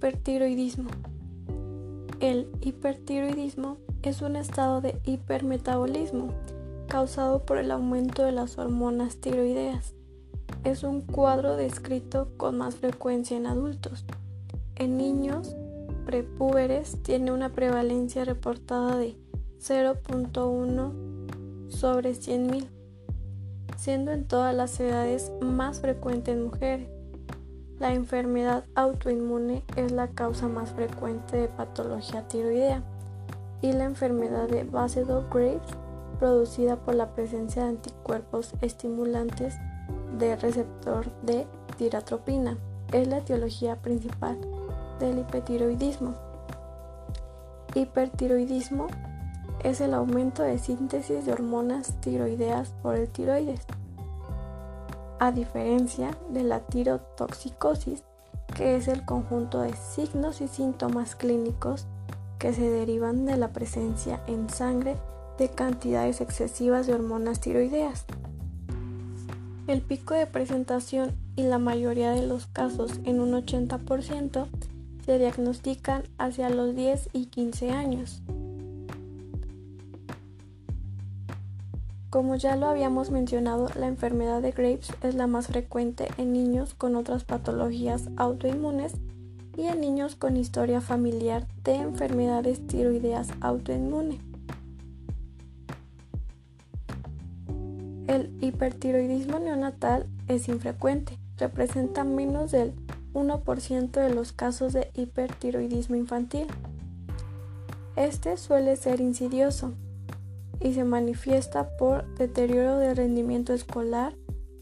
Hipertiroidismo. El hipertiroidismo es un estado de hipermetabolismo causado por el aumento de las hormonas tiroideas. Es un cuadro descrito con más frecuencia en adultos. En niños prepúberes tiene una prevalencia reportada de 0.1 sobre 100.000, siendo en todas las edades más frecuente en mujeres. La enfermedad autoinmune es la causa más frecuente de patología tiroidea y la enfermedad de Basedow-Graves producida por la presencia de anticuerpos estimulantes del receptor de tiratropina es la etiología principal del hipertiroidismo. Hipertiroidismo es el aumento de síntesis de hormonas tiroideas por el tiroides a diferencia de la tirotoxicosis, que es el conjunto de signos y síntomas clínicos que se derivan de la presencia en sangre de cantidades excesivas de hormonas tiroideas. El pico de presentación y la mayoría de los casos, en un 80%, se diagnostican hacia los 10 y 15 años. Como ya lo habíamos mencionado, la enfermedad de Graves es la más frecuente en niños con otras patologías autoinmunes y en niños con historia familiar de enfermedades tiroideas autoinmunes. El hipertiroidismo neonatal es infrecuente, representa menos del 1% de los casos de hipertiroidismo infantil. Este suele ser insidioso, y se manifiesta por deterioro del rendimiento escolar,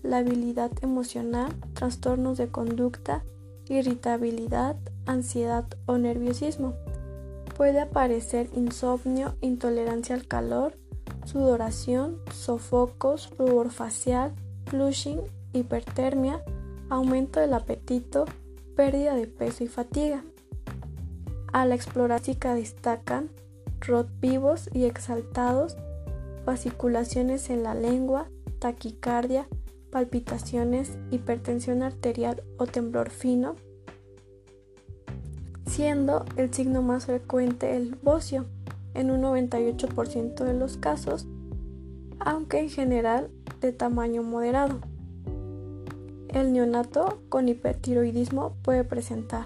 la habilidad emocional, trastornos de conducta, irritabilidad, ansiedad o nerviosismo. Puede aparecer insomnio, intolerancia al calor, sudoración, sofocos, rubor facial, flushing, hipertermia, aumento del apetito, pérdida de peso y fatiga. A la exploración destacan rot vivos y exaltados, fasciculaciones en la lengua, taquicardia, palpitaciones, hipertensión arterial o temblor fino, siendo el signo más frecuente el bocio en un 98% de los casos, aunque en general de tamaño moderado. El neonato con hipertiroidismo puede presentar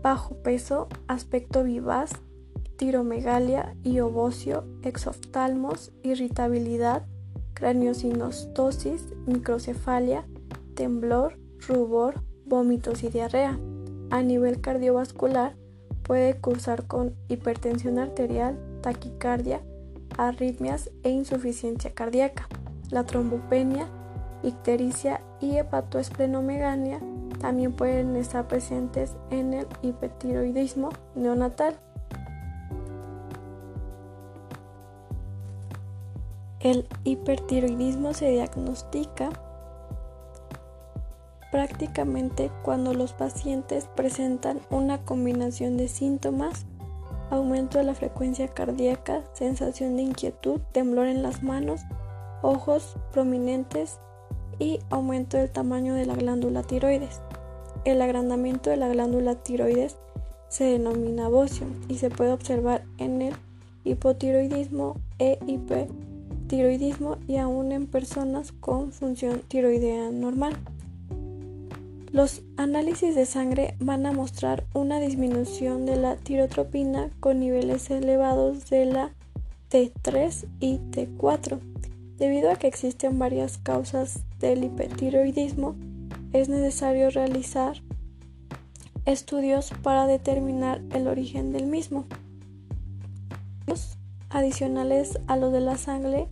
bajo peso, aspecto vivaz, tiromegalia y obocio, exoftalmos, irritabilidad, craniosinostosis, microcefalia, temblor, rubor, vómitos y diarrea. A nivel cardiovascular puede cursar con hipertensión arterial, taquicardia, arritmias e insuficiencia cardíaca. La trombopenia, ictericia y hepatoesplenomegalia también pueden estar presentes en el hipertiroidismo neonatal. El hipertiroidismo se diagnostica prácticamente cuando los pacientes presentan una combinación de síntomas, aumento de la frecuencia cardíaca, sensación de inquietud, temblor en las manos, ojos prominentes y aumento del tamaño de la glándula tiroides. El agrandamiento de la glándula tiroides se denomina bocio y se puede observar en el hipotiroidismo e hipertiroidismo tiroidismo y aún en personas con función tiroidea normal. Los análisis de sangre van a mostrar una disminución de la tirotropina con niveles elevados de la T3 y T4. Debido a que existen varias causas del hipertiroidismo, es necesario realizar estudios para determinar el origen del mismo. Adicionales a lo de la sangre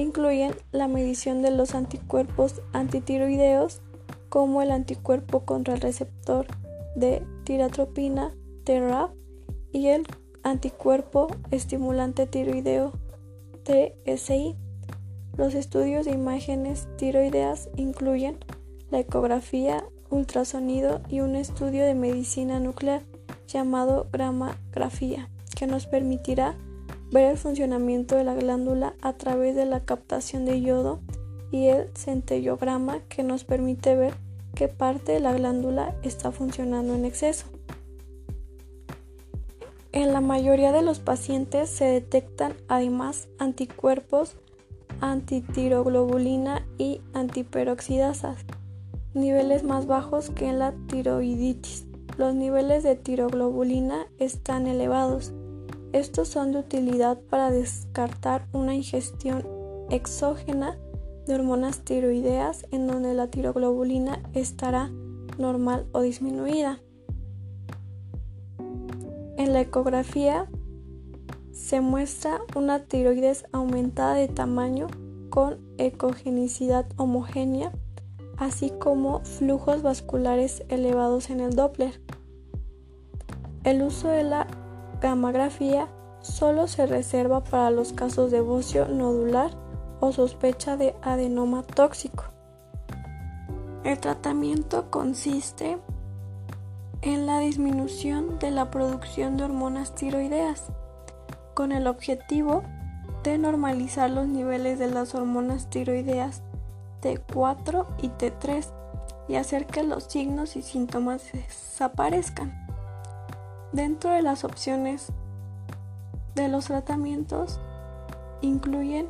incluyen la medición de los anticuerpos antitiroideos como el anticuerpo contra el receptor de tiratropina TRAP y el anticuerpo estimulante tiroideo TSI. Los estudios de imágenes tiroideas incluyen la ecografía, ultrasonido y un estudio de medicina nuclear llamado gramografía, que nos permitirá ver el funcionamiento de la glándula a través de la captación de yodo y el centellograma que nos permite ver que parte de la glándula está funcionando en exceso. En la mayoría de los pacientes se detectan además anticuerpos antitiroglobulina y antiperoxidasas, niveles más bajos que en la tiroiditis. Los niveles de tiroglobulina están elevados. Estos son de utilidad para descartar una ingestión exógena de hormonas tiroideas en donde la tiroglobulina estará normal o disminuida. En la ecografía se muestra una tiroides aumentada de tamaño con ecogenicidad homogénea, así como flujos vasculares elevados en el Doppler. El uso de la gamografía solo se reserva para los casos de bocio nodular o sospecha de adenoma tóxico. El tratamiento consiste en la disminución de la producción de hormonas tiroideas, con el objetivo de normalizar los niveles de las hormonas tiroideas T4 y T3 y hacer que los signos y síntomas desaparezcan. Dentro de las opciones de los tratamientos incluyen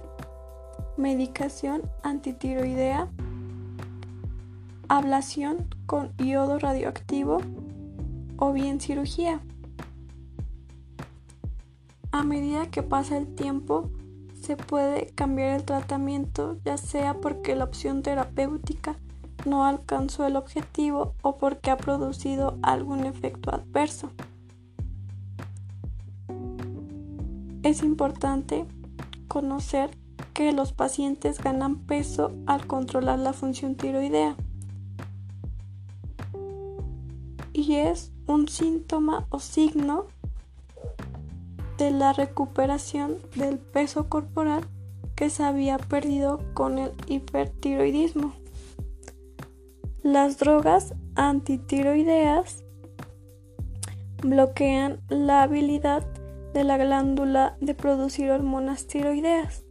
medicación antitiroidea, ablación con yodo radioactivo, o bien cirugía. A medida que pasa el tiempo, se puede cambiar el tratamiento, ya sea porque la opción terapéutica no alcanzó el objetivo o porque ha producido algún efecto adverso. Es importante conocer que los pacientes ganan peso al controlar la función tiroidea y es un síntoma o signo de la recuperación del peso corporal que se había perdido con el hipertiroidismo. Las drogas antitiroideas bloquean la habilidad de la glándula de producir hormonas tiroideas.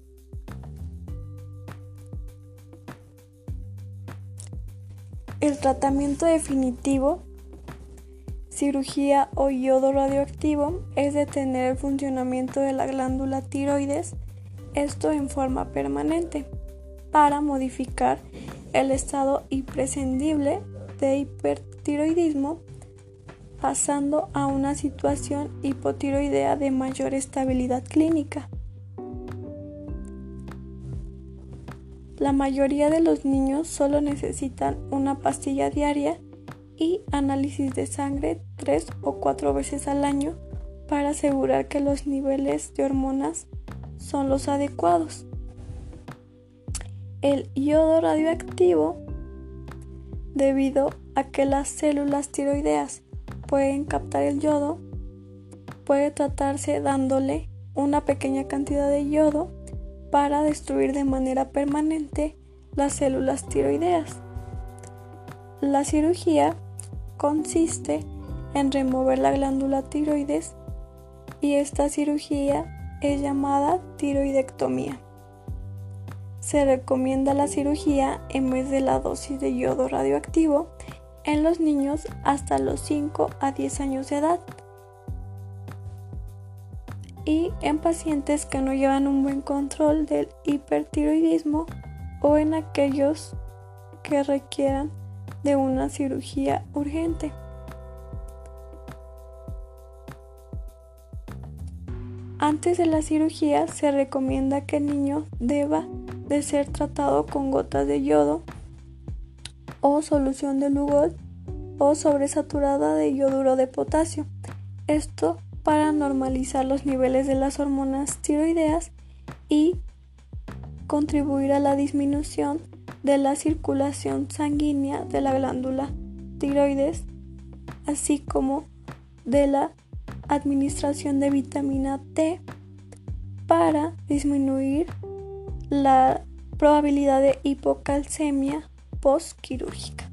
El tratamiento definitivo cirugía o yodo radioactivo es detener el funcionamiento de la glándula tiroides, esto en forma permanente, para modificar el estado imprescindible de hipertiroidismo, pasando a una situación hipotiroidea de mayor estabilidad clínica. La mayoría de los niños solo necesitan una pastilla diaria y análisis de sangre tres o cuatro veces al año para asegurar que los niveles de hormonas son los adecuados. El yodo radioactivo, debido a que las células tiroideas pueden captar el yodo, puede tratarse dándole una pequeña cantidad de yodo para destruir de manera permanente las células tiroideas. La cirugía consiste en remover la glándula tiroides y esta cirugía es llamada tiroidectomía. Se recomienda la cirugía en vez de la dosis de yodo radioactivo en los niños hasta los 5 a 10 años de edad y en pacientes que no llevan un buen control del hipertiroidismo o en aquellos que requieran de una cirugía urgente. Antes de la cirugía se recomienda que el niño deba de ser tratado con gotas de yodo o solución de Lugol o sobresaturada de yoduro de potasio. Esto para normalizar los niveles de las hormonas tiroideas y contribuir a la disminución de la circulación sanguínea de la glándula tiroides, así como de la administración de vitamina T para disminuir la probabilidad de hipocalcemia postquirúrgica.